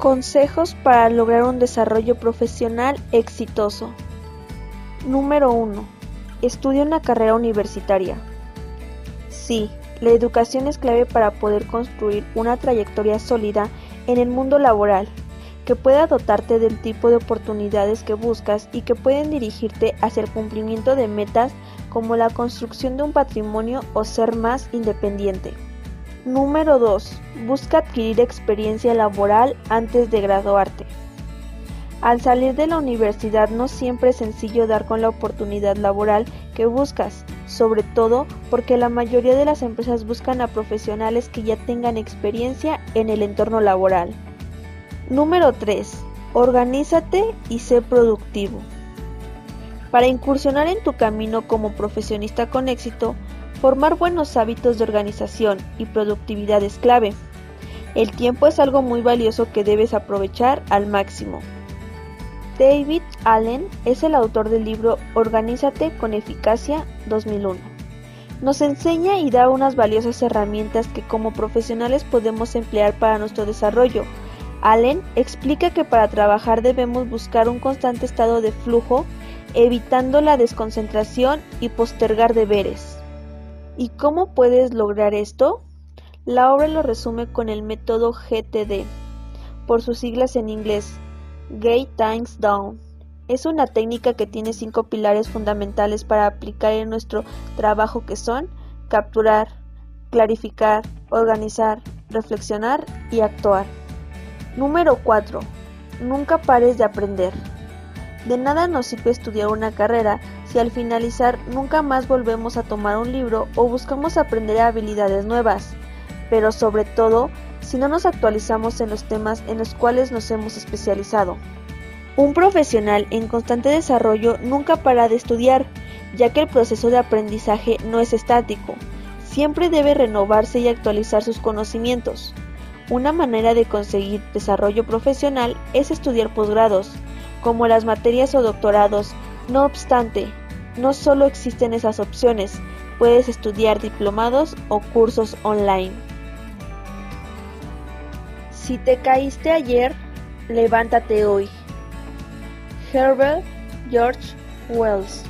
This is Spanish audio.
Consejos para lograr un desarrollo profesional exitoso. Número 1. Estudia una carrera universitaria. Sí, la educación es clave para poder construir una trayectoria sólida en el mundo laboral, que pueda dotarte del tipo de oportunidades que buscas y que pueden dirigirte hacia el cumplimiento de metas como la construcción de un patrimonio o ser más independiente. Número 2. Busca adquirir experiencia laboral antes de graduarte. Al salir de la universidad no siempre es sencillo dar con la oportunidad laboral que buscas, sobre todo porque la mayoría de las empresas buscan a profesionales que ya tengan experiencia en el entorno laboral. Número 3. Organízate y sé productivo. Para incursionar en tu camino como profesionista con éxito, Formar buenos hábitos de organización y productividad es clave. El tiempo es algo muy valioso que debes aprovechar al máximo. David Allen es el autor del libro Organízate con Eficacia 2001. Nos enseña y da unas valiosas herramientas que como profesionales podemos emplear para nuestro desarrollo. Allen explica que para trabajar debemos buscar un constante estado de flujo, evitando la desconcentración y postergar deberes. ¿Y cómo puedes lograr esto? La obra lo resume con el método GTD, por sus siglas en inglés, Get Things Down. Es una técnica que tiene cinco pilares fundamentales para aplicar en nuestro trabajo que son capturar, clarificar, organizar, reflexionar y actuar. Número 4. Nunca pares de aprender. De nada nos sirve estudiar una carrera si al finalizar nunca más volvemos a tomar un libro o buscamos aprender habilidades nuevas, pero sobre todo si no nos actualizamos en los temas en los cuales nos hemos especializado. Un profesional en constante desarrollo nunca para de estudiar, ya que el proceso de aprendizaje no es estático, siempre debe renovarse y actualizar sus conocimientos. Una manera de conseguir desarrollo profesional es estudiar posgrados, como las materias o doctorados. No obstante, no solo existen esas opciones, puedes estudiar diplomados o cursos online. Si te caíste ayer, levántate hoy. Herbert George Wells